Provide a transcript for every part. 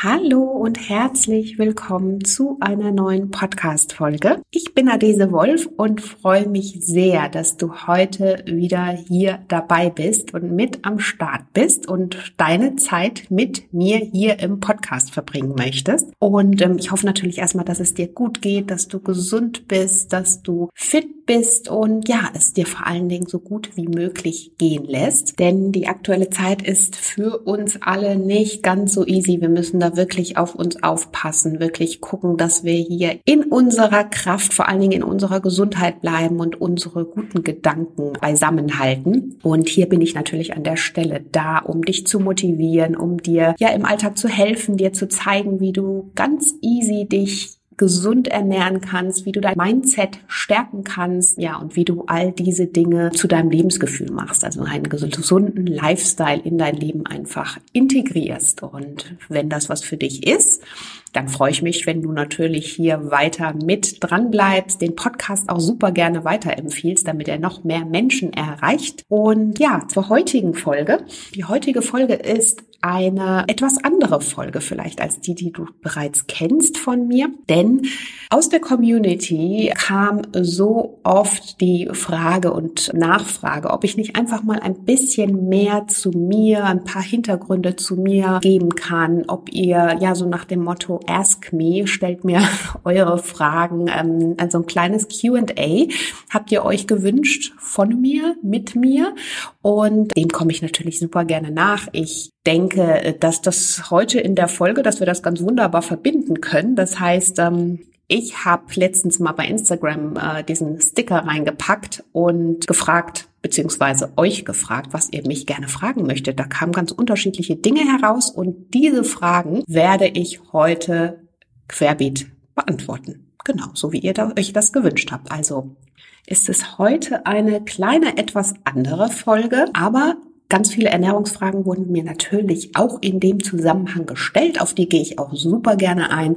Hallo und herzlich willkommen zu einer neuen Podcast-Folge. Ich bin Adese Wolf und freue mich sehr, dass du heute wieder hier dabei bist und mit am Start bist und deine Zeit mit mir hier im Podcast verbringen möchtest. Und ähm, ich hoffe natürlich erstmal, dass es dir gut geht, dass du gesund bist, dass du fit bist und ja, es dir vor allen Dingen so gut wie möglich gehen lässt. Denn die aktuelle Zeit ist für uns alle nicht ganz so easy. Wir müssen da wirklich auf uns aufpassen, wirklich gucken, dass wir hier in unserer Kraft, vor allen Dingen in unserer Gesundheit bleiben und unsere guten Gedanken beisammenhalten. Und hier bin ich natürlich an der Stelle da, um dich zu motivieren, um dir ja im Alltag zu helfen, dir zu zeigen, wie du ganz easy dich gesund ernähren kannst, wie du dein Mindset stärken kannst, ja, und wie du all diese Dinge zu deinem Lebensgefühl machst, also einen gesunden Lifestyle in dein Leben einfach integrierst. Und wenn das was für dich ist, dann freue ich mich, wenn du natürlich hier weiter mit dran bleibst, den Podcast auch super gerne weiterempfiehlst, damit er noch mehr Menschen erreicht. Und ja, zur heutigen Folge. Die heutige Folge ist eine etwas andere Folge vielleicht als die, die du bereits kennst von mir. Denn aus der Community kam so oft die Frage und Nachfrage, ob ich nicht einfach mal ein bisschen mehr zu mir, ein paar Hintergründe zu mir geben kann, ob ihr ja so nach dem Motto Ask Me, stellt mir eure Fragen, ähm, also ein kleines QA habt ihr euch gewünscht von mir, mit mir und dem komme ich natürlich super gerne nach. Ich denke, dass das heute in der Folge, dass wir das ganz wunderbar verbinden können. Das heißt, ähm, ich habe letztens mal bei Instagram äh, diesen Sticker reingepackt und gefragt, beziehungsweise euch gefragt, was ihr mich gerne fragen möchtet. Da kamen ganz unterschiedliche Dinge heraus und diese Fragen werde ich heute querbeet beantworten. Genau, so wie ihr da, euch das gewünscht habt. Also ist es heute eine kleine, etwas andere Folge, aber Ganz viele Ernährungsfragen wurden mir natürlich auch in dem Zusammenhang gestellt. Auf die gehe ich auch super gerne ein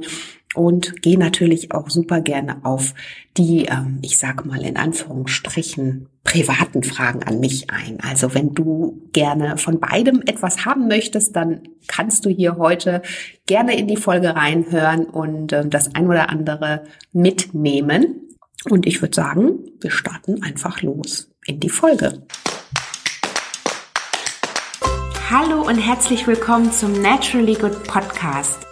und gehe natürlich auch super gerne auf die, ähm, ich sage mal in Anführungsstrichen, privaten Fragen an mich ein. Also wenn du gerne von beidem etwas haben möchtest, dann kannst du hier heute gerne in die Folge reinhören und äh, das ein oder andere mitnehmen. Und ich würde sagen, wir starten einfach los in die Folge. Hallo und herzlich willkommen zum Naturally Good Podcast.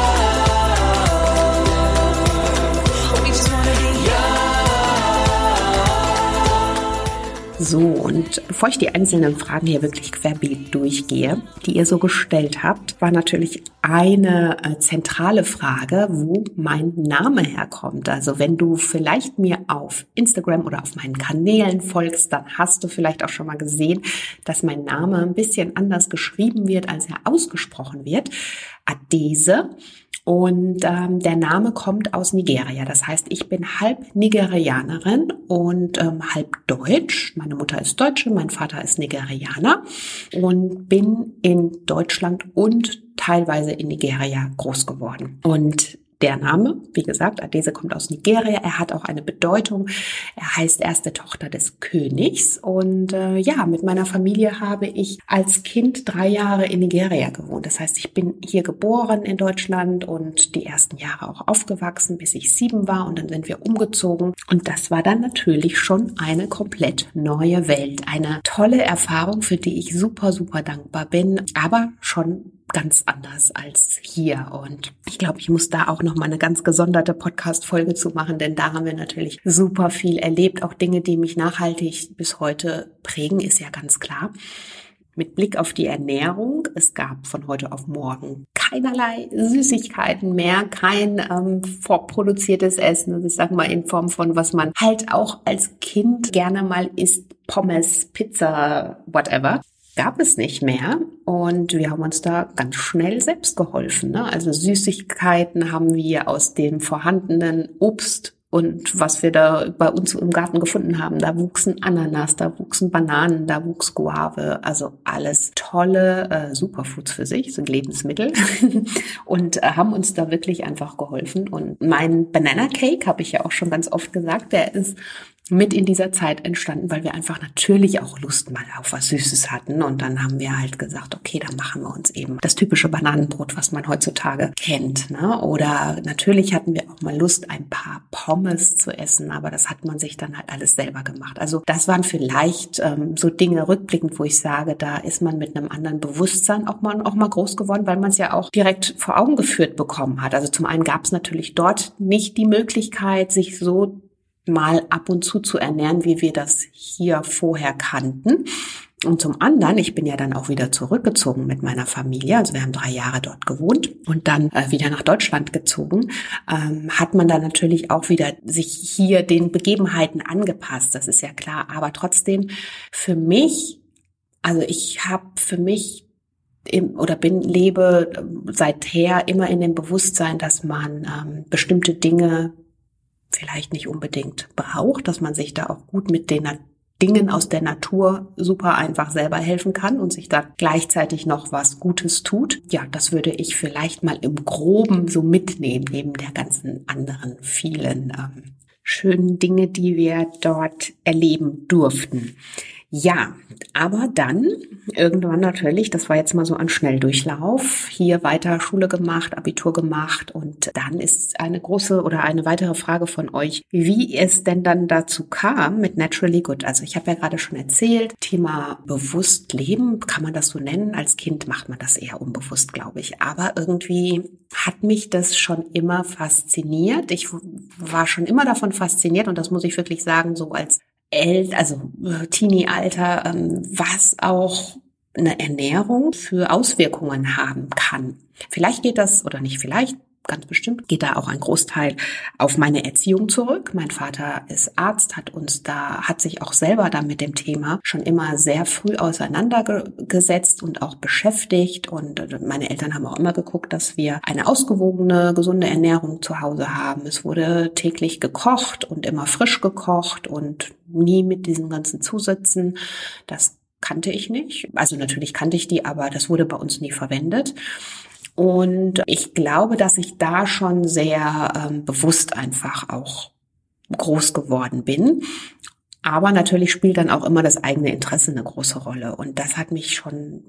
So, und bevor ich die einzelnen Fragen hier wirklich querbeet durchgehe, die ihr so gestellt habt, war natürlich eine äh, zentrale Frage, wo mein Name herkommt. Also wenn du vielleicht mir auf Instagram oder auf meinen Kanälen folgst, dann hast du vielleicht auch schon mal gesehen, dass mein Name ein bisschen anders geschrieben wird, als er ausgesprochen wird. Adese. Und ähm, der Name kommt aus Nigeria. Das heißt, ich bin halb Nigerianerin und ähm, halb Deutsch. Meine Mutter ist Deutsche, mein Vater ist Nigerianer und bin in Deutschland und teilweise in Nigeria groß geworden. Und der Name, wie gesagt, Adese kommt aus Nigeria. Er hat auch eine Bedeutung. Er heißt erste Tochter des Königs. Und äh, ja, mit meiner Familie habe ich als Kind drei Jahre in Nigeria gewohnt. Das heißt, ich bin hier geboren in Deutschland und die ersten Jahre auch aufgewachsen, bis ich sieben war. Und dann sind wir umgezogen. Und das war dann natürlich schon eine komplett neue Welt. Eine tolle Erfahrung, für die ich super, super dankbar bin. Aber schon ganz anders als hier. Und ich glaube, ich muss da auch noch mal eine ganz gesonderte Podcast-Folge zu machen, denn da haben wir natürlich super viel erlebt. Auch Dinge, die mich nachhaltig bis heute prägen, ist ja ganz klar. Mit Blick auf die Ernährung, es gab von heute auf morgen keinerlei Süßigkeiten mehr, kein ähm, vorproduziertes Essen. Also ich sage mal in Form von, was man halt auch als Kind gerne mal isst, Pommes, Pizza, whatever. Gab es nicht mehr und wir haben uns da ganz schnell selbst geholfen. Ne? Also Süßigkeiten haben wir aus dem vorhandenen Obst und was wir da bei uns im Garten gefunden haben, da wuchsen Ananas, da wuchsen Bananen, da wuchs Guave, also alles tolle äh, Superfoods für sich, sind Lebensmittel und äh, haben uns da wirklich einfach geholfen. Und mein Banana Cake habe ich ja auch schon ganz oft gesagt, der ist mit in dieser Zeit entstanden, weil wir einfach natürlich auch Lust mal auf was Süßes hatten. Und dann haben wir halt gesagt, okay, dann machen wir uns eben das typische Bananenbrot, was man heutzutage kennt. Ne? Oder natürlich hatten wir auch mal Lust, ein paar Pommes zu essen, aber das hat man sich dann halt alles selber gemacht. Also das waren vielleicht ähm, so Dinge rückblickend, wo ich sage, da ist man mit einem anderen Bewusstsein auch mal, auch mal groß geworden, weil man es ja auch direkt vor Augen geführt bekommen hat. Also zum einen gab es natürlich dort nicht die Möglichkeit, sich so mal ab und zu zu ernähren, wie wir das hier vorher kannten. Und zum anderen, ich bin ja dann auch wieder zurückgezogen mit meiner Familie, also wir haben drei Jahre dort gewohnt und dann äh, wieder nach Deutschland gezogen, ähm, hat man dann natürlich auch wieder sich hier den Begebenheiten angepasst, das ist ja klar. Aber trotzdem, für mich, also ich habe für mich im, oder bin, lebe seither immer in dem Bewusstsein, dass man ähm, bestimmte Dinge vielleicht nicht unbedingt braucht, dass man sich da auch gut mit den Dingen aus der Natur super einfach selber helfen kann und sich da gleichzeitig noch was Gutes tut. Ja, das würde ich vielleicht mal im Groben so mitnehmen, neben der ganzen anderen vielen ähm, schönen Dinge, die wir dort erleben durften. Ja, aber dann irgendwann natürlich, das war jetzt mal so ein Schnelldurchlauf, hier weiter Schule gemacht, Abitur gemacht und dann ist eine große oder eine weitere Frage von euch, wie es denn dann dazu kam mit Naturally Good. Also ich habe ja gerade schon erzählt, Thema bewusst leben, kann man das so nennen? Als Kind macht man das eher unbewusst, glaube ich. Aber irgendwie hat mich das schon immer fasziniert. Ich war schon immer davon fasziniert und das muss ich wirklich sagen, so als El also Teenie-Alter, ähm, was auch eine Ernährung für Auswirkungen haben kann. Vielleicht geht das, oder nicht vielleicht, ganz bestimmt geht da auch ein Großteil auf meine Erziehung zurück. Mein Vater ist Arzt, hat uns da, hat sich auch selber da mit dem Thema schon immer sehr früh auseinandergesetzt und auch beschäftigt. Und meine Eltern haben auch immer geguckt, dass wir eine ausgewogene, gesunde Ernährung zu Hause haben. Es wurde täglich gekocht und immer frisch gekocht und nie mit diesen ganzen Zusätzen. Das kannte ich nicht. Also natürlich kannte ich die, aber das wurde bei uns nie verwendet. Und ich glaube, dass ich da schon sehr ähm, bewusst einfach auch groß geworden bin. Aber natürlich spielt dann auch immer das eigene Interesse eine große Rolle. Und das hat mich schon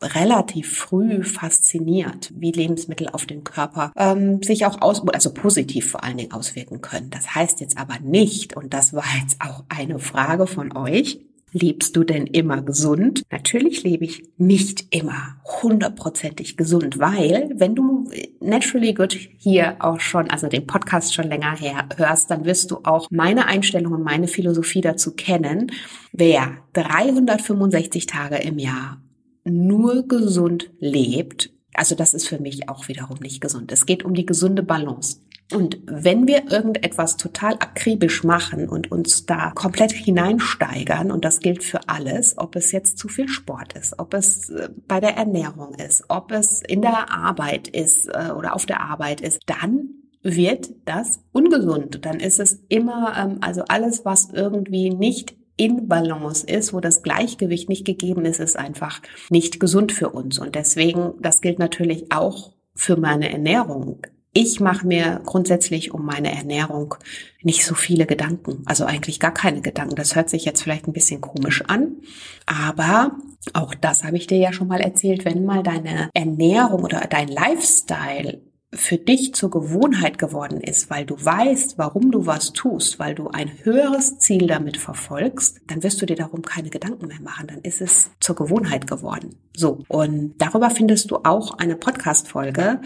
relativ früh fasziniert, wie Lebensmittel auf den Körper ähm, sich auch aus, also positiv vor allen Dingen auswirken können. Das heißt jetzt aber nicht, und das war jetzt auch eine Frage von euch, Lebst du denn immer gesund? Natürlich lebe ich nicht immer hundertprozentig gesund, weil wenn du Naturally Good hier auch schon, also den Podcast schon länger her hörst, dann wirst du auch meine Einstellung und meine Philosophie dazu kennen. Wer 365 Tage im Jahr nur gesund lebt, also das ist für mich auch wiederum nicht gesund. Es geht um die gesunde Balance. Und wenn wir irgendetwas total akribisch machen und uns da komplett hineinsteigern, und das gilt für alles, ob es jetzt zu viel Sport ist, ob es äh, bei der Ernährung ist, ob es in der Arbeit ist äh, oder auf der Arbeit ist, dann wird das ungesund. Dann ist es immer, ähm, also alles, was irgendwie nicht in Balance ist, wo das Gleichgewicht nicht gegeben ist, ist einfach nicht gesund für uns. Und deswegen, das gilt natürlich auch für meine Ernährung. Ich mache mir grundsätzlich um meine Ernährung nicht so viele Gedanken, also eigentlich gar keine Gedanken. Das hört sich jetzt vielleicht ein bisschen komisch an, aber auch das habe ich dir ja schon mal erzählt, wenn mal deine Ernährung oder dein Lifestyle für dich zur Gewohnheit geworden ist, weil du weißt, warum du was tust, weil du ein höheres Ziel damit verfolgst, dann wirst du dir darum keine Gedanken mehr machen. Dann ist es zur Gewohnheit geworden. So. Und darüber findest du auch eine Podcast-Folge,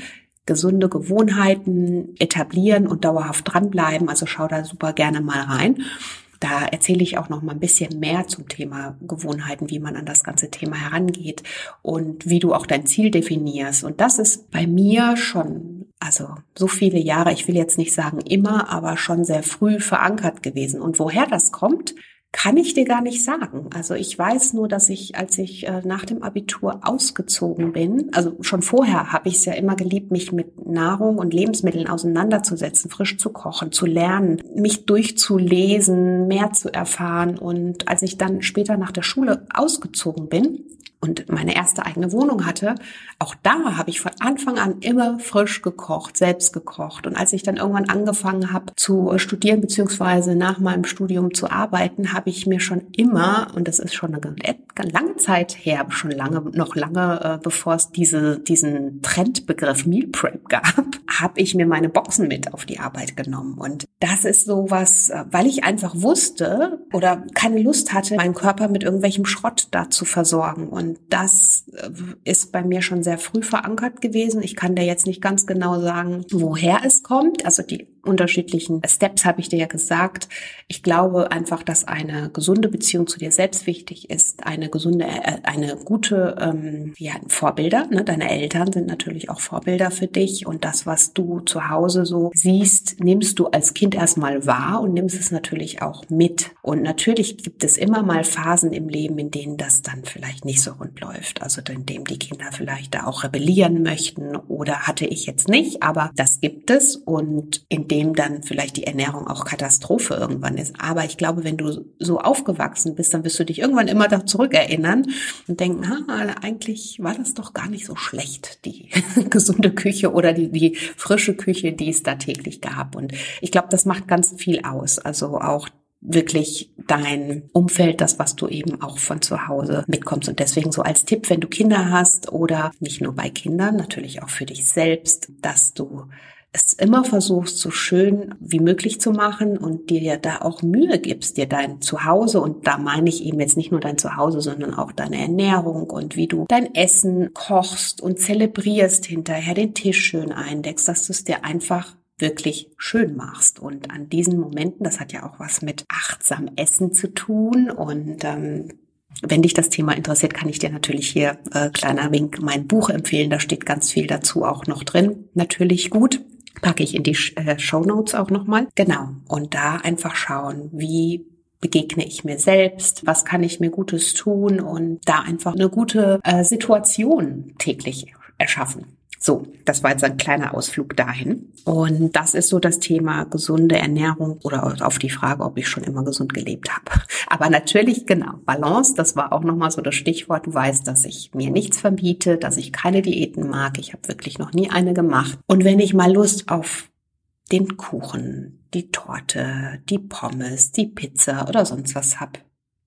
gesunde Gewohnheiten etablieren und dauerhaft dranbleiben. Also schau da super gerne mal rein. Da erzähle ich auch noch mal ein bisschen mehr zum Thema Gewohnheiten, wie man an das ganze Thema herangeht und wie du auch dein Ziel definierst. Und das ist bei mir schon, also so viele Jahre, ich will jetzt nicht sagen immer, aber schon sehr früh verankert gewesen. Und woher das kommt, kann ich dir gar nicht sagen. Also ich weiß nur, dass ich, als ich äh, nach dem Abitur ausgezogen bin, also schon vorher habe ich es ja immer geliebt, mich mit Nahrung und Lebensmitteln auseinanderzusetzen, frisch zu kochen, zu lernen, mich durchzulesen, mehr zu erfahren. Und als ich dann später nach der Schule ausgezogen bin, und meine erste eigene Wohnung hatte, auch da habe ich von Anfang an immer frisch gekocht, selbst gekocht. Und als ich dann irgendwann angefangen habe zu studieren beziehungsweise nach meinem Studium zu arbeiten, habe ich mir schon immer, und das ist schon eine lange Zeit her, schon lange, noch lange, äh, bevor es diese, diesen Trendbegriff Meal Prep gab, habe ich mir meine Boxen mit auf die Arbeit genommen. Und das ist sowas, äh, weil ich einfach wusste oder keine Lust hatte, meinen Körper mit irgendwelchem Schrott da zu versorgen. Und und das äh, ist bei mir schon sehr früh verankert gewesen. Ich kann dir jetzt nicht ganz genau sagen, woher es kommt. Also die unterschiedlichen Steps habe ich dir ja gesagt. Ich glaube einfach, dass eine gesunde Beziehung zu dir selbst wichtig ist, eine gesunde, äh, eine gute, ähm, ja, Vorbilder. Ne? Deine Eltern sind natürlich auch Vorbilder für dich und das, was du zu Hause so siehst, nimmst du als Kind erstmal wahr und nimmst es natürlich auch mit. Und natürlich gibt es immer mal Phasen im Leben, in denen das dann vielleicht nicht so rund läuft. Also in dem die Kinder vielleicht da auch rebellieren möchten oder hatte ich jetzt nicht, aber das gibt es und in dem dann vielleicht die Ernährung auch Katastrophe irgendwann ist. Aber ich glaube, wenn du so aufgewachsen bist, dann wirst du dich irgendwann immer da zurückerinnern und denken, ah, eigentlich war das doch gar nicht so schlecht, die gesunde Küche oder die, die frische Küche, die es da täglich gab. Und ich glaube, das macht ganz viel aus. Also auch wirklich dein Umfeld, das, was du eben auch von zu Hause mitkommst. Und deswegen so als Tipp, wenn du Kinder hast oder nicht nur bei Kindern, natürlich auch für dich selbst, dass du es immer versuchst, so schön wie möglich zu machen und dir ja da auch Mühe gibst, dir dein Zuhause, und da meine ich eben jetzt nicht nur dein Zuhause, sondern auch deine Ernährung und wie du dein Essen kochst und zelebrierst hinterher den Tisch schön eindeckst, dass du es dir einfach wirklich schön machst. Und an diesen Momenten, das hat ja auch was mit achtsam Essen zu tun und ähm, wenn dich das Thema interessiert, kann ich dir natürlich hier, äh, kleiner Wink, mein Buch empfehlen. Da steht ganz viel dazu auch noch drin. Natürlich gut packe ich in die äh, Show Notes auch nochmal. Genau. Und da einfach schauen, wie begegne ich mir selbst, was kann ich mir Gutes tun und da einfach eine gute äh, Situation täglich erschaffen. So, das war jetzt ein kleiner Ausflug dahin. Und das ist so das Thema gesunde Ernährung oder auf die Frage, ob ich schon immer gesund gelebt habe. Aber natürlich, genau, Balance, das war auch nochmal so das Stichwort. Du weißt, dass ich mir nichts verbiete, dass ich keine Diäten mag. Ich habe wirklich noch nie eine gemacht. Und wenn ich mal Lust auf den Kuchen, die Torte, die Pommes, die Pizza oder sonst was hab,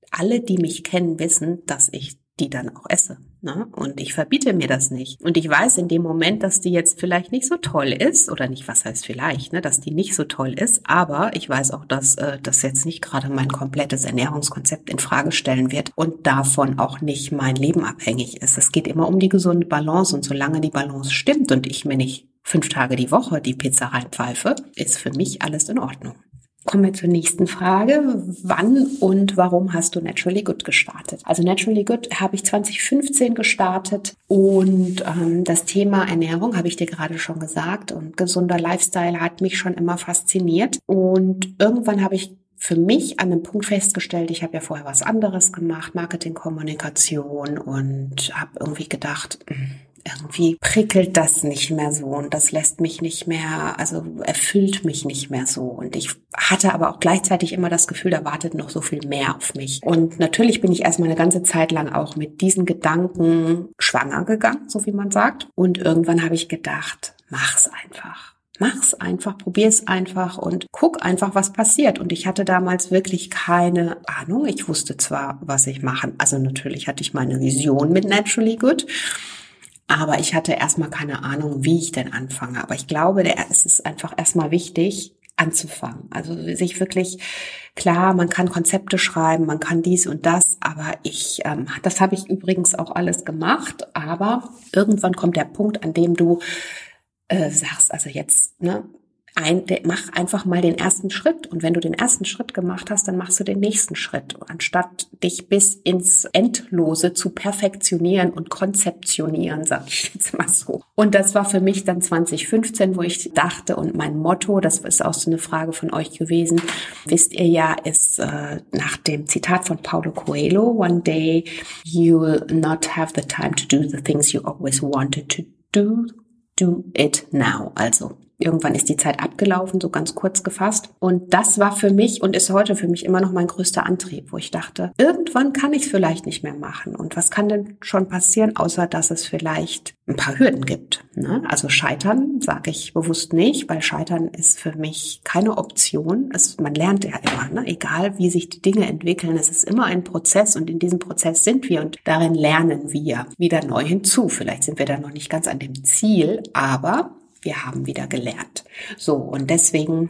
alle, die mich kennen, wissen, dass ich die dann auch esse. Ne? Und ich verbiete mir das nicht. Und ich weiß in dem Moment, dass die jetzt vielleicht nicht so toll ist, oder nicht, was heißt vielleicht, ne, dass die nicht so toll ist, aber ich weiß auch, dass äh, das jetzt nicht gerade mein komplettes Ernährungskonzept in Frage stellen wird und davon auch nicht mein Leben abhängig ist. Es geht immer um die gesunde Balance und solange die Balance stimmt und ich mir nicht fünf Tage die Woche die Pizza reinpfeife, ist für mich alles in Ordnung. Kommen wir zur nächsten Frage. Wann und warum hast du Naturally Good gestartet? Also Naturally Good habe ich 2015 gestartet und ähm, das Thema Ernährung habe ich dir gerade schon gesagt und gesunder Lifestyle hat mich schon immer fasziniert und irgendwann habe ich für mich an einem Punkt festgestellt, ich habe ja vorher was anderes gemacht, Marketingkommunikation und habe irgendwie gedacht, hm, irgendwie prickelt das nicht mehr so und das lässt mich nicht mehr, also erfüllt mich nicht mehr so. Und ich hatte aber auch gleichzeitig immer das Gefühl, da wartet noch so viel mehr auf mich. Und natürlich bin ich erstmal eine ganze Zeit lang auch mit diesen Gedanken schwanger gegangen, so wie man sagt. Und irgendwann habe ich gedacht, mach's einfach. Mach's einfach, probier's einfach und guck einfach, was passiert. Und ich hatte damals wirklich keine Ahnung. Ich wusste zwar, was ich machen. Also natürlich hatte ich meine Vision mit Naturally Good. Aber ich hatte erstmal keine Ahnung, wie ich denn anfange. Aber ich glaube, der, es ist einfach erstmal wichtig, anzufangen. Also sich wirklich klar, man kann Konzepte schreiben, man kann dies und das, aber ich, ähm, das habe ich übrigens auch alles gemacht. Aber irgendwann kommt der Punkt, an dem du äh, sagst, also jetzt, ne, ein, mach einfach mal den ersten Schritt. Und wenn du den ersten Schritt gemacht hast, dann machst du den nächsten Schritt. Anstatt dich bis ins Endlose zu perfektionieren und konzeptionieren, sag ich jetzt mal so. Und das war für mich dann 2015, wo ich dachte und mein Motto, das ist auch so eine Frage von euch gewesen, wisst ihr ja, ist äh, nach dem Zitat von Paulo Coelho, one day you will not have the time to do the things you always wanted to do, do it now. Also irgendwann ist die Zeit abgelaufen, so ganz kurz gefasst. Und das war für mich und ist heute für mich immer noch mein größter Antrieb, wo ich dachte, irgendwann kann ich es vielleicht nicht mehr machen. Und was kann denn schon passieren, außer dass es vielleicht ein paar Hürden gibt? Ne? Also scheitern sage ich bewusst nicht, weil scheitern ist für mich keine Option. Es, man lernt ja immer, ne? egal wie sich die Dinge entwickeln. Es ist immer ein Prozess und in diesem Prozess sind wir und darin lernen wir wieder neu hinzu. Vielleicht sind wir da noch nicht ganz an dem Ziel, aber wir haben wieder gelernt. So, und deswegen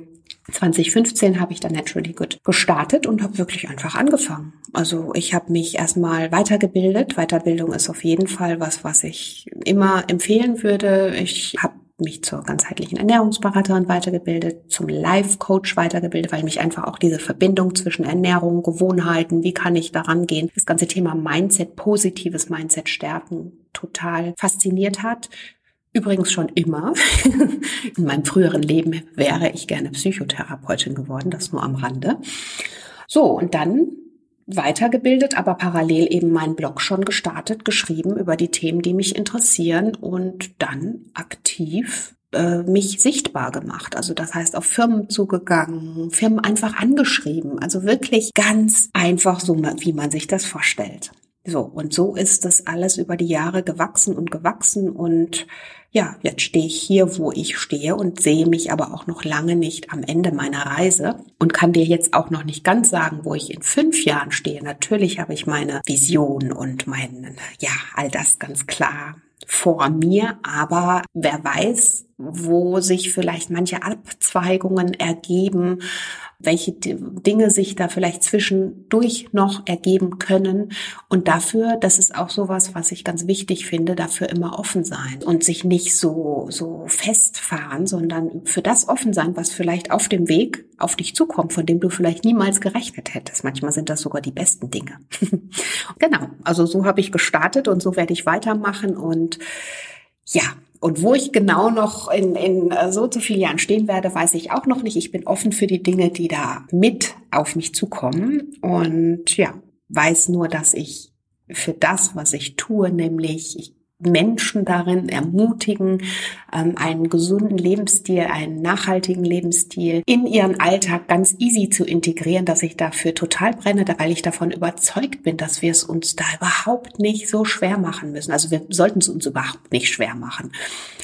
2015 habe ich dann Naturally Good gestartet und habe wirklich einfach angefangen. Also ich habe mich erstmal weitergebildet. Weiterbildung ist auf jeden Fall was, was ich immer empfehlen würde. Ich habe mich zur ganzheitlichen Ernährungsberaterin weitergebildet, zum Life-Coach weitergebildet, weil mich einfach auch diese Verbindung zwischen Ernährung, Gewohnheiten, wie kann ich daran gehen, das ganze Thema Mindset, positives Mindset stärken, total fasziniert hat. Übrigens schon immer. In meinem früheren Leben wäre ich gerne Psychotherapeutin geworden, das nur am Rande. So, und dann weitergebildet, aber parallel eben meinen Blog schon gestartet, geschrieben über die Themen, die mich interessieren und dann aktiv äh, mich sichtbar gemacht. Also das heißt auf Firmen zugegangen, Firmen einfach angeschrieben. Also wirklich ganz einfach so, wie man sich das vorstellt. So, und so ist das alles über die Jahre gewachsen und gewachsen und ja, jetzt stehe ich hier, wo ich stehe und sehe mich aber auch noch lange nicht am Ende meiner Reise und kann dir jetzt auch noch nicht ganz sagen, wo ich in fünf Jahren stehe. Natürlich habe ich meine Vision und mein, ja, all das ganz klar vor mir, aber wer weiß, wo sich vielleicht manche Abzweigungen ergeben, welche Dinge sich da vielleicht zwischendurch noch ergeben können. Und dafür, das ist auch sowas, was ich ganz wichtig finde, dafür immer offen sein und sich nicht so, so festfahren, sondern für das offen sein, was vielleicht auf dem Weg auf dich zukommt, von dem du vielleicht niemals gerechnet hättest. Manchmal sind das sogar die besten Dinge. genau. Also so habe ich gestartet und so werde ich weitermachen und ja, und wo ich genau noch in, in äh, so zu vielen Jahren stehen werde, weiß ich auch noch nicht. Ich bin offen für die Dinge, die da mit auf mich zukommen. Und ja, weiß nur, dass ich für das, was ich tue, nämlich ich Menschen darin ermutigen, ähm, einen gesunden Lebensstil, einen nachhaltigen Lebensstil in ihren Alltag ganz easy zu integrieren, dass ich dafür total brenne, weil ich davon überzeugt bin, dass wir es uns da überhaupt nicht so schwer machen müssen. Also wir sollten es uns überhaupt nicht schwer machen.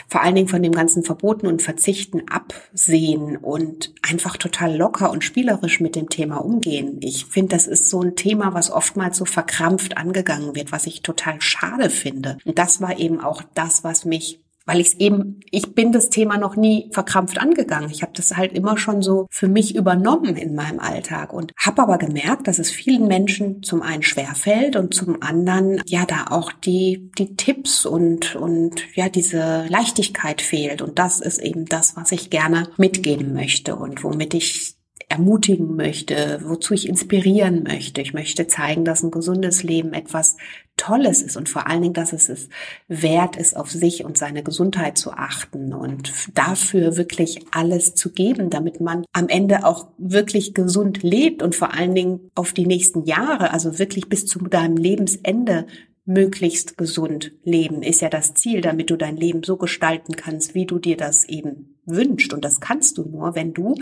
Vor allen Dingen von dem ganzen Verboten und Verzichten absehen und einfach total locker und spielerisch mit dem Thema umgehen. Ich finde, das ist so ein Thema, was oftmals so verkrampft angegangen wird, was ich total schade finde. Und das war eben auch das, was mich weil ich es eben, ich bin das Thema noch nie verkrampft angegangen. Ich habe das halt immer schon so für mich übernommen in meinem Alltag und habe aber gemerkt, dass es vielen Menschen zum einen schwer fällt und zum anderen ja da auch die die Tipps und und ja diese Leichtigkeit fehlt und das ist eben das, was ich gerne mitgeben möchte und womit ich ermutigen möchte, wozu ich inspirieren möchte. Ich möchte zeigen, dass ein gesundes Leben etwas Tolles ist und vor allen Dingen, dass es es wert ist, auf sich und seine Gesundheit zu achten und dafür wirklich alles zu geben, damit man am Ende auch wirklich gesund lebt und vor allen Dingen auf die nächsten Jahre, also wirklich bis zu deinem Lebensende möglichst gesund leben, ist ja das Ziel, damit du dein Leben so gestalten kannst, wie du dir das eben wünscht. Und das kannst du nur, wenn du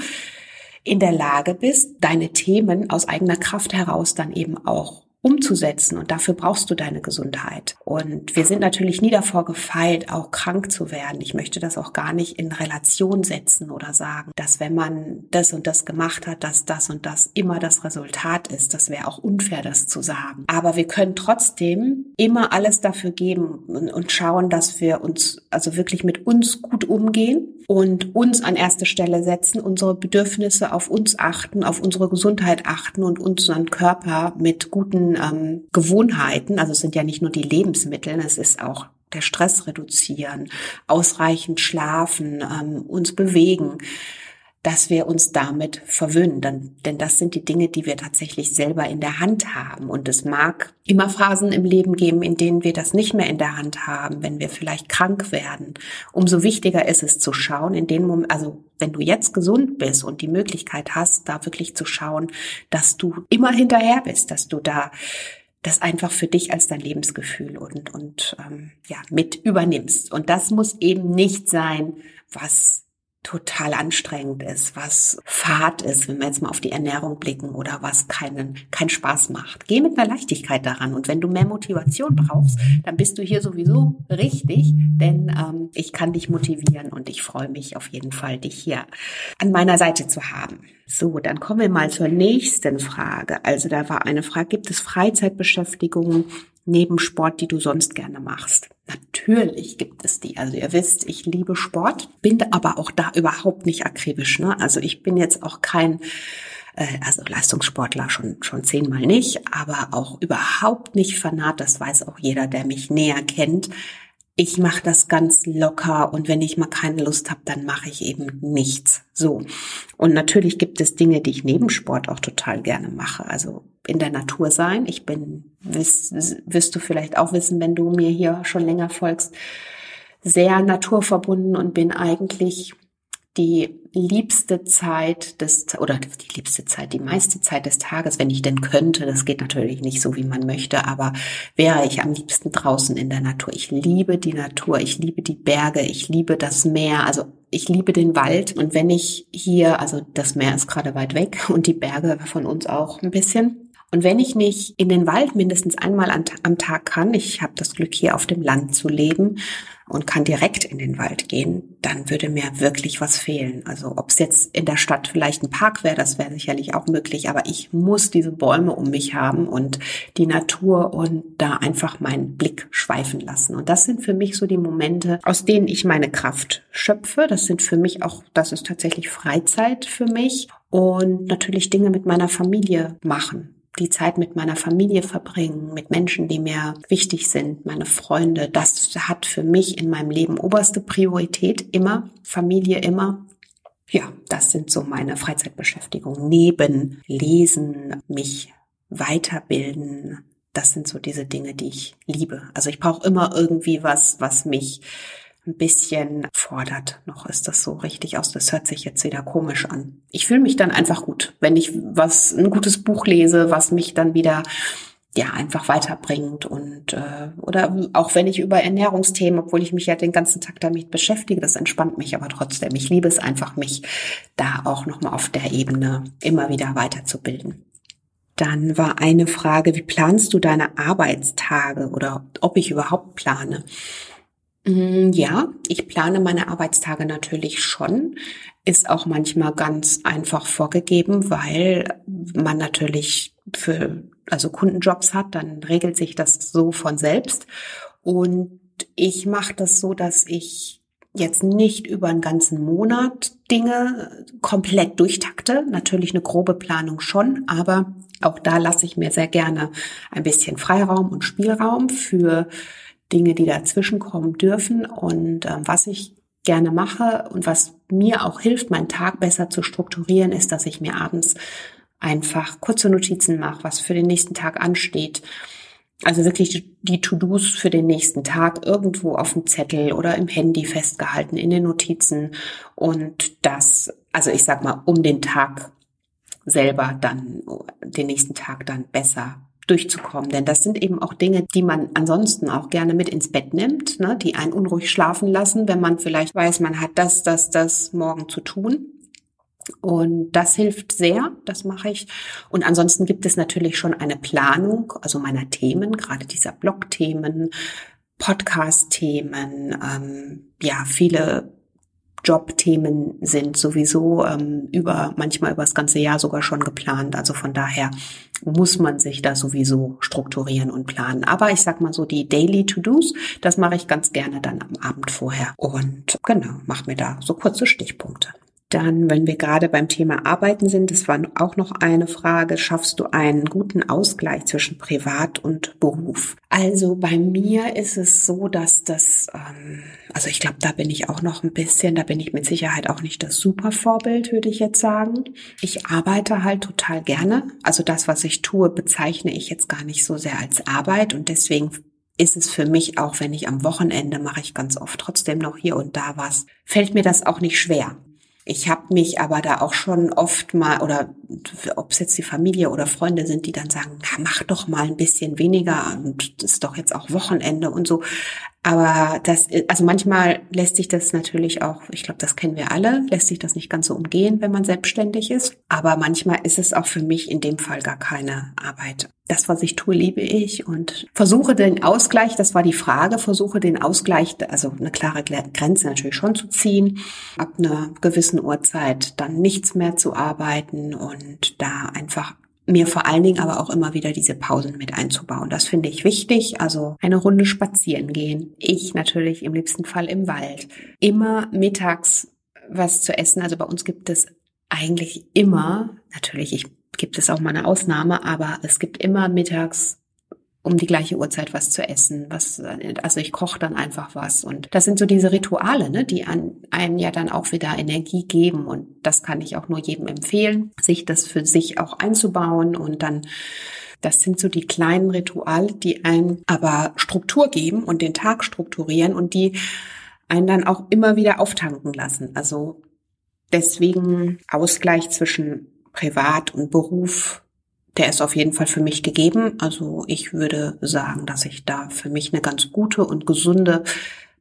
in der Lage bist, deine Themen aus eigener Kraft heraus dann eben auch umzusetzen. Und dafür brauchst du deine Gesundheit. Und wir sind natürlich nie davor gefeilt, auch krank zu werden. Ich möchte das auch gar nicht in Relation setzen oder sagen, dass wenn man das und das gemacht hat, dass das und das immer das Resultat ist. Das wäre auch unfair, das zu sagen. Aber wir können trotzdem immer alles dafür geben und schauen, dass wir uns also wirklich mit uns gut umgehen und uns an erste Stelle setzen, unsere Bedürfnisse auf uns achten, auf unsere Gesundheit achten und unseren Körper mit guten ähm, Gewohnheiten, also es sind ja nicht nur die Lebensmittel, es ist auch der Stress reduzieren, ausreichend schlafen, ähm, uns bewegen, dass wir uns damit verwöhnen. Denn, denn das sind die Dinge, die wir tatsächlich selber in der Hand haben. Und es mag immer Phasen im Leben geben, in denen wir das nicht mehr in der Hand haben, wenn wir vielleicht krank werden. Umso wichtiger ist es zu schauen, in dem Moment, also wenn du jetzt gesund bist und die Möglichkeit hast, da wirklich zu schauen, dass du immer hinterher bist, dass du da das einfach für dich als dein Lebensgefühl und, und ähm, ja, mit übernimmst. Und das muss eben nicht sein, was total anstrengend ist, was fad ist, wenn wir jetzt mal auf die Ernährung blicken oder was keinen, keinen Spaß macht. Geh mit einer Leichtigkeit daran und wenn du mehr Motivation brauchst, dann bist du hier sowieso richtig, denn ähm, ich kann dich motivieren und ich freue mich auf jeden Fall, dich hier an meiner Seite zu haben. So, dann kommen wir mal zur nächsten Frage. Also da war eine Frage, gibt es Freizeitbeschäftigungen neben Sport, die du sonst gerne machst? Natürlich gibt es die. Also ihr wisst, ich liebe Sport, bin aber auch da überhaupt nicht akribisch. Ne? Also ich bin jetzt auch kein äh, also Leistungssportler schon schon zehnmal nicht, aber auch überhaupt nicht fanat. Das weiß auch jeder, der mich näher kennt. Ich mache das ganz locker und wenn ich mal keine Lust habe, dann mache ich eben nichts. So. Und natürlich gibt es Dinge, die ich neben Sport auch total gerne mache. Also in der Natur sein. Ich bin, wirst, wirst du vielleicht auch wissen, wenn du mir hier schon länger folgst, sehr naturverbunden und bin eigentlich die liebste Zeit des, oder die liebste Zeit, die meiste Zeit des Tages, wenn ich denn könnte, das geht natürlich nicht so, wie man möchte, aber wäre ich am liebsten draußen in der Natur. Ich liebe die Natur, ich liebe die Berge, ich liebe das Meer, also ich liebe den Wald. Und wenn ich hier, also das Meer ist gerade weit weg und die Berge von uns auch ein bisschen, und wenn ich nicht in den Wald mindestens einmal am Tag kann, ich habe das Glück hier auf dem Land zu leben und kann direkt in den Wald gehen, dann würde mir wirklich was fehlen. Also ob es jetzt in der Stadt vielleicht ein Park wäre, das wäre sicherlich auch möglich, aber ich muss diese Bäume um mich haben und die Natur und da einfach meinen Blick schweifen lassen. Und das sind für mich so die Momente, aus denen ich meine Kraft schöpfe. Das sind für mich auch, das ist tatsächlich Freizeit für mich und natürlich Dinge mit meiner Familie machen die Zeit mit meiner Familie verbringen, mit Menschen, die mir wichtig sind, meine Freunde, das hat für mich in meinem Leben oberste Priorität immer, Familie immer. Ja, das sind so meine Freizeitbeschäftigungen. Neben Lesen, mich weiterbilden, das sind so diese Dinge, die ich liebe. Also ich brauche immer irgendwie was, was mich ein bisschen fordert. Noch ist das so richtig aus. Das hört sich jetzt wieder komisch an. Ich fühle mich dann einfach gut, wenn ich was, ein gutes Buch lese, was mich dann wieder ja einfach weiterbringt und äh, oder auch wenn ich über Ernährungsthemen, obwohl ich mich ja den ganzen Tag damit beschäftige, das entspannt mich aber trotzdem. Ich liebe es einfach, mich da auch nochmal auf der Ebene immer wieder weiterzubilden. Dann war eine Frage, wie planst du deine Arbeitstage oder ob ich überhaupt plane? Mm, ja, ich plane meine Arbeitstage natürlich schon. Ist auch manchmal ganz einfach vorgegeben, weil man natürlich für, also Kundenjobs hat, dann regelt sich das so von selbst. Und ich mache das so, dass ich jetzt nicht über einen ganzen Monat Dinge komplett durchtakte. Natürlich eine grobe Planung schon, aber auch da lasse ich mir sehr gerne ein bisschen Freiraum und Spielraum für Dinge, die dazwischen kommen dürfen. Und äh, was ich gerne mache und was mir auch hilft, meinen Tag besser zu strukturieren, ist, dass ich mir abends einfach kurze Notizen mache, was für den nächsten Tag ansteht. Also wirklich die To-Dos für den nächsten Tag irgendwo auf dem Zettel oder im Handy festgehalten in den Notizen und das, also ich sag mal, um den Tag selber dann, den nächsten Tag dann besser durchzukommen. Denn das sind eben auch Dinge, die man ansonsten auch gerne mit ins Bett nimmt, ne, die einen unruhig schlafen lassen, wenn man vielleicht weiß, man hat das, das, das morgen zu tun. Und das hilft sehr, das mache ich. Und ansonsten gibt es natürlich schon eine Planung, also meiner Themen, gerade dieser Blog-Themen, Podcast-Themen, ähm, ja, viele Jobthemen sind sowieso ähm, über manchmal über das ganze Jahr sogar schon geplant. Also von daher muss man sich da sowieso strukturieren und planen. Aber ich sag mal so, die Daily To-Dos, das mache ich ganz gerne dann am Abend vorher. Und genau, mache mir da so kurze Stichpunkte. Dann, wenn wir gerade beim Thema Arbeiten sind, das war auch noch eine Frage, schaffst du einen guten Ausgleich zwischen Privat und Beruf? Also bei mir ist es so, dass das, ähm, also ich glaube, da bin ich auch noch ein bisschen, da bin ich mit Sicherheit auch nicht das super Vorbild, würde ich jetzt sagen. Ich arbeite halt total gerne. Also das, was ich tue, bezeichne ich jetzt gar nicht so sehr als Arbeit und deswegen ist es für mich auch, wenn ich am Wochenende mache ich ganz oft trotzdem noch hier und da was, fällt mir das auch nicht schwer. Ich habe mich aber da auch schon oft mal, oder ob es jetzt die Familie oder Freunde sind, die dann sagen, na, mach doch mal ein bisschen weniger und ist doch jetzt auch Wochenende und so. Aber das, also manchmal lässt sich das natürlich auch, ich glaube, das kennen wir alle, lässt sich das nicht ganz so umgehen, wenn man selbstständig ist. Aber manchmal ist es auch für mich in dem Fall gar keine Arbeit. Das, was ich tue, liebe ich und versuche den Ausgleich, das war die Frage, versuche den Ausgleich, also eine klare Grenze natürlich schon zu ziehen, ab einer gewissen Uhrzeit dann nichts mehr zu arbeiten und da einfach mir vor allen Dingen aber auch immer wieder diese Pausen mit einzubauen. Das finde ich wichtig. Also eine Runde spazieren gehen. Ich natürlich im liebsten Fall im Wald. Immer mittags was zu essen. Also bei uns gibt es eigentlich immer, natürlich ich, gibt es auch mal eine Ausnahme, aber es gibt immer mittags um die gleiche Uhrzeit was zu essen. Was, also ich koche dann einfach was. Und das sind so diese Rituale, ne, die an einem ja dann auch wieder Energie geben. Und das kann ich auch nur jedem empfehlen, sich das für sich auch einzubauen und dann das sind so die kleinen Rituale, die einen aber Struktur geben und den Tag strukturieren und die einen dann auch immer wieder auftanken lassen. Also deswegen Ausgleich zwischen Privat und Beruf der ist auf jeden Fall für mich gegeben. Also ich würde sagen, dass ich da für mich eine ganz gute und gesunde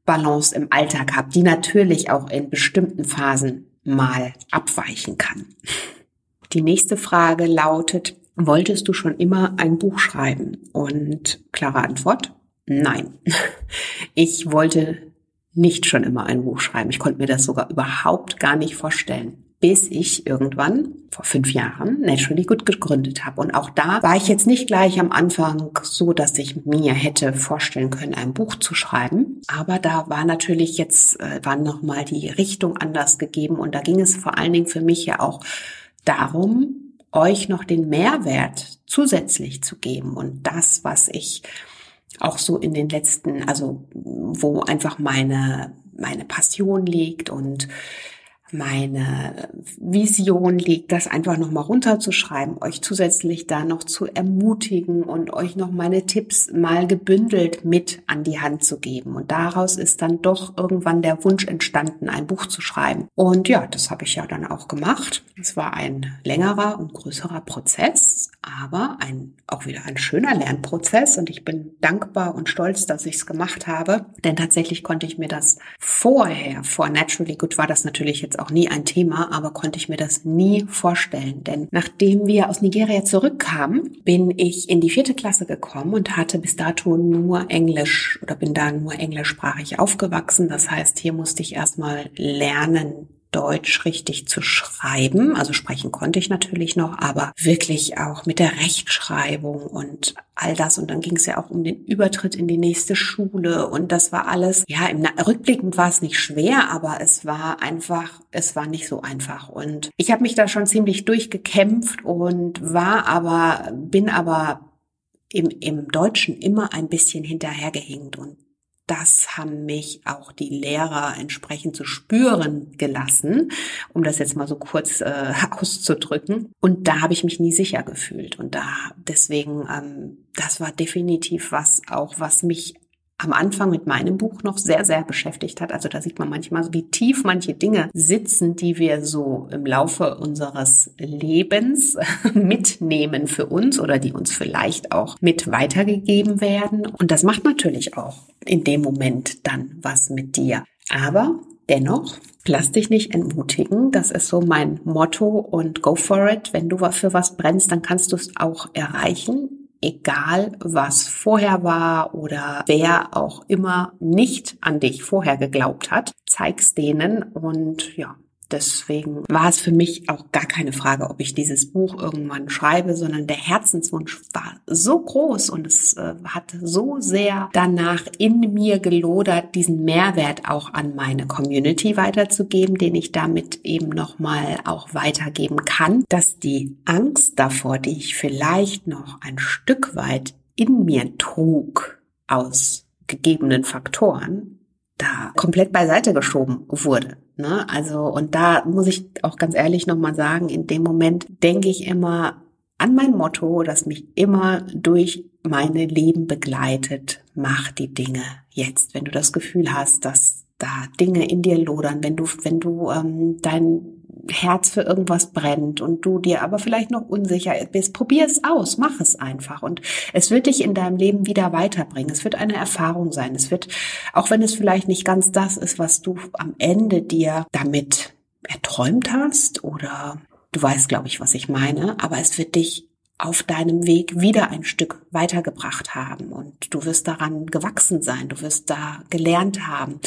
Balance im Alltag habe, die natürlich auch in bestimmten Phasen mal abweichen kann. Die nächste Frage lautet, wolltest du schon immer ein Buch schreiben? Und klare Antwort, nein. Ich wollte nicht schon immer ein Buch schreiben. Ich konnte mir das sogar überhaupt gar nicht vorstellen bis ich irgendwann vor fünf Jahren Naturally Good gegründet habe. Und auch da war ich jetzt nicht gleich am Anfang so, dass ich mir hätte vorstellen können, ein Buch zu schreiben. Aber da war natürlich jetzt, äh, war nochmal die Richtung anders gegeben. Und da ging es vor allen Dingen für mich ja auch darum, euch noch den Mehrwert zusätzlich zu geben. Und das, was ich auch so in den letzten, also wo einfach meine, meine Passion liegt und meine Vision liegt, das einfach nochmal runterzuschreiben, euch zusätzlich da noch zu ermutigen und euch noch meine Tipps mal gebündelt mit an die Hand zu geben. Und daraus ist dann doch irgendwann der Wunsch entstanden, ein Buch zu schreiben. Und ja, das habe ich ja dann auch gemacht. Es war ein längerer und größerer Prozess, aber ein, auch wieder ein schöner Lernprozess. Und ich bin dankbar und stolz, dass ich es gemacht habe. Denn tatsächlich konnte ich mir das vorher, vor Naturally Good war das natürlich jetzt auch nie ein Thema, aber konnte ich mir das nie vorstellen. Denn nachdem wir aus Nigeria zurückkamen, bin ich in die vierte Klasse gekommen und hatte bis dato nur Englisch oder bin da nur englischsprachig aufgewachsen. Das heißt, hier musste ich erstmal lernen, Deutsch richtig zu schreiben. Also sprechen konnte ich natürlich noch, aber wirklich auch mit der Rechtschreibung und all das. Und dann ging es ja auch um den Übertritt in die nächste Schule. Und das war alles, ja, im rückblickend war es nicht schwer, aber es war einfach, es war nicht so einfach. Und ich habe mich da schon ziemlich durchgekämpft und war aber, bin aber im, im Deutschen immer ein bisschen hinterhergehinkt und das haben mich auch die Lehrer entsprechend zu spüren gelassen, um das jetzt mal so kurz äh, auszudrücken. Und da habe ich mich nie sicher gefühlt. Und da deswegen, ähm, das war definitiv was auch, was mich am Anfang mit meinem Buch noch sehr, sehr beschäftigt hat. Also da sieht man manchmal, wie tief manche Dinge sitzen, die wir so im Laufe unseres Lebens mitnehmen für uns oder die uns vielleicht auch mit weitergegeben werden. Und das macht natürlich auch in dem Moment dann was mit dir. Aber dennoch, lass dich nicht entmutigen. Das ist so mein Motto und go for it. Wenn du für was brennst, dann kannst du es auch erreichen egal was vorher war oder wer auch immer nicht an dich vorher geglaubt hat, zeig's denen und ja, Deswegen war es für mich auch gar keine Frage, ob ich dieses Buch irgendwann schreibe, sondern der Herzenswunsch war so groß und es äh, hat so sehr danach in mir gelodert, diesen Mehrwert auch an meine Community weiterzugeben, den ich damit eben nochmal auch weitergeben kann, dass die Angst davor, die ich vielleicht noch ein Stück weit in mir trug aus gegebenen Faktoren, da komplett beiseite geschoben wurde. Ne? Also, und da muss ich auch ganz ehrlich nochmal sagen, in dem Moment denke ich immer an mein Motto, das mich immer durch meine Leben begleitet. Mach die Dinge jetzt, wenn du das Gefühl hast, dass da Dinge in dir lodern, wenn du, wenn du ähm, dein Herz für irgendwas brennt und du dir aber vielleicht noch unsicher bist, probier es aus, mach es einfach und es wird dich in deinem Leben wieder weiterbringen. Es wird eine Erfahrung sein. Es wird, auch wenn es vielleicht nicht ganz das ist, was du am Ende dir damit erträumt hast oder du weißt, glaube ich, was ich meine, aber es wird dich auf deinem Weg wieder ein Stück weitergebracht haben und du wirst daran gewachsen sein, du wirst da gelernt haben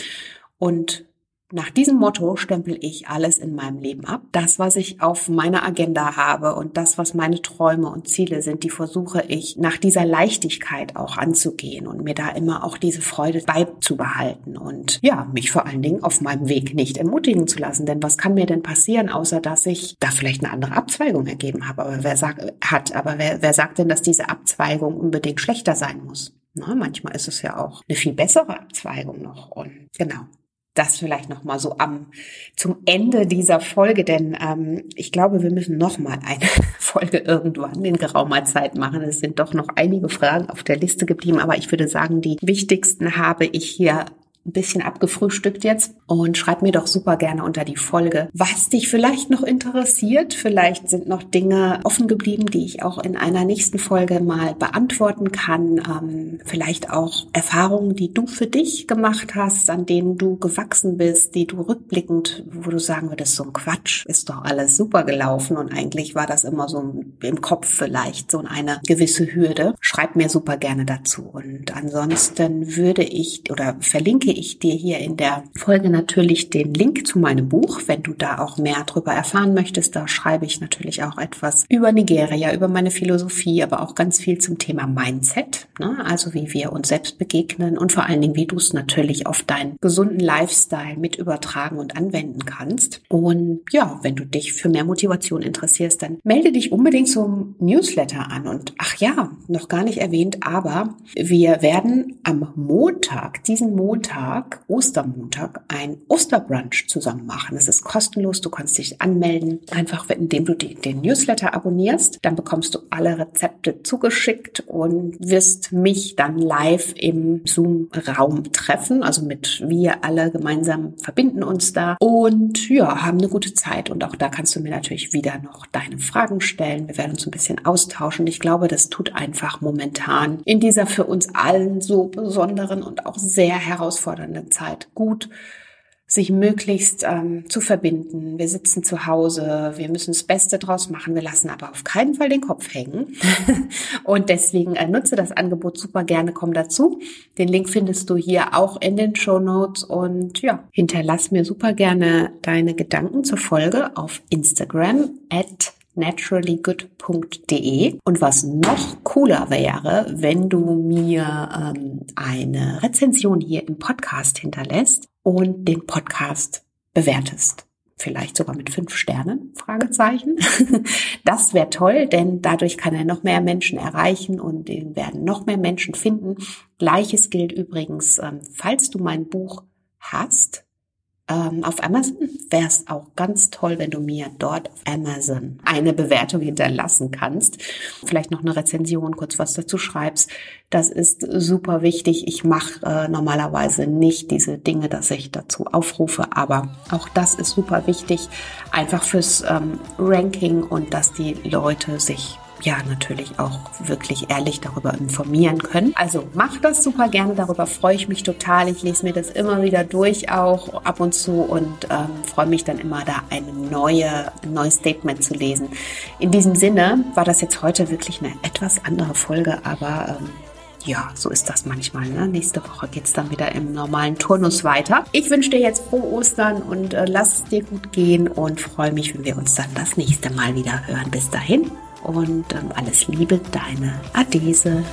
und nach diesem Motto stempel ich alles in meinem Leben ab. Das, was ich auf meiner Agenda habe und das, was meine Träume und Ziele sind, die versuche ich nach dieser Leichtigkeit auch anzugehen und mir da immer auch diese Freude beizubehalten und ja, mich vor allen Dingen auf meinem Weg nicht ermutigen zu lassen. Denn was kann mir denn passieren, außer dass ich da vielleicht eine andere Abzweigung ergeben habe? Aber wer sagt, hat, aber wer, wer sagt denn, dass diese Abzweigung unbedingt schlechter sein muss? Na, manchmal ist es ja auch eine viel bessere Abzweigung noch. Und genau, das vielleicht noch mal so am zum Ende dieser Folge, denn ähm, ich glaube, wir müssen noch mal eine Folge irgendwann in geraumer Zeit machen. Es sind doch noch einige Fragen auf der Liste geblieben, aber ich würde sagen, die wichtigsten habe ich hier ein bisschen abgefrühstückt jetzt und schreib mir doch super gerne unter die Folge, was dich vielleicht noch interessiert. Vielleicht sind noch Dinge offen geblieben, die ich auch in einer nächsten Folge mal beantworten kann. Ähm, vielleicht auch Erfahrungen, die du für dich gemacht hast, an denen du gewachsen bist, die du rückblickend, wo du sagen würdest, so ein Quatsch, ist doch alles super gelaufen und eigentlich war das immer so im Kopf vielleicht so eine gewisse Hürde. Schreib mir super gerne dazu und ansonsten würde ich oder verlinke verlinke ich dir hier in der Folge natürlich den Link zu meinem Buch, wenn du da auch mehr darüber erfahren möchtest. Da schreibe ich natürlich auch etwas über Nigeria, über meine Philosophie, aber auch ganz viel zum Thema Mindset, ne? also wie wir uns selbst begegnen und vor allen Dingen, wie du es natürlich auf deinen gesunden Lifestyle mit übertragen und anwenden kannst. Und ja, wenn du dich für mehr Motivation interessierst, dann melde dich unbedingt zum Newsletter an. Und ach ja, noch gar nicht erwähnt, aber wir werden am Montag, diesen Montag, Montag, Ostermontag, ein Osterbrunch zusammen machen. Es ist kostenlos, du kannst dich anmelden, einfach indem du den Newsletter abonnierst. Dann bekommst du alle Rezepte zugeschickt und wirst mich dann live im Zoom-Raum treffen. Also mit wir alle gemeinsam verbinden uns da und ja, haben eine gute Zeit. Und auch da kannst du mir natürlich wieder noch deine Fragen stellen. Wir werden uns ein bisschen austauschen. Ich glaube, das tut einfach momentan in dieser für uns allen so besonderen und auch sehr herausfordernden herausfordernden Zeit gut, sich möglichst ähm, zu verbinden. Wir sitzen zu Hause, wir müssen das Beste draus machen, wir lassen aber auf keinen Fall den Kopf hängen. und deswegen äh, nutze das Angebot super gerne, komm dazu. Den Link findest du hier auch in den Show Notes und ja, hinterlass mir super gerne deine Gedanken zur Folge auf Instagram at naturallygood.de. Und was noch cooler wäre, wenn du mir ähm, eine Rezension hier im Podcast hinterlässt und den Podcast bewertest. Vielleicht sogar mit fünf Sternen? Fragezeichen. Das wäre toll, denn dadurch kann er noch mehr Menschen erreichen und den werden noch mehr Menschen finden. Gleiches gilt übrigens, ähm, falls du mein Buch hast, ähm, auf Amazon wäre es auch ganz toll, wenn du mir dort auf Amazon eine Bewertung hinterlassen kannst. Vielleicht noch eine Rezension, kurz was dazu schreibst. Das ist super wichtig. Ich mache äh, normalerweise nicht diese Dinge, dass ich dazu aufrufe, aber auch das ist super wichtig, einfach fürs ähm, Ranking und dass die Leute sich ja natürlich auch wirklich ehrlich darüber informieren können. Also mach das super gerne, darüber freue ich mich total. Ich lese mir das immer wieder durch auch ab und zu und ähm, freue mich dann immer da ein neues Statement zu lesen. In diesem Sinne war das jetzt heute wirklich eine etwas andere Folge, aber ähm, ja, so ist das manchmal. Ne? Nächste Woche geht's dann wieder im normalen Turnus weiter. Ich wünsche dir jetzt frohe Ostern und äh, lass es dir gut gehen und freue mich, wenn wir uns dann das nächste Mal wieder hören. Bis dahin und ähm, alles Liebe, deine Adese.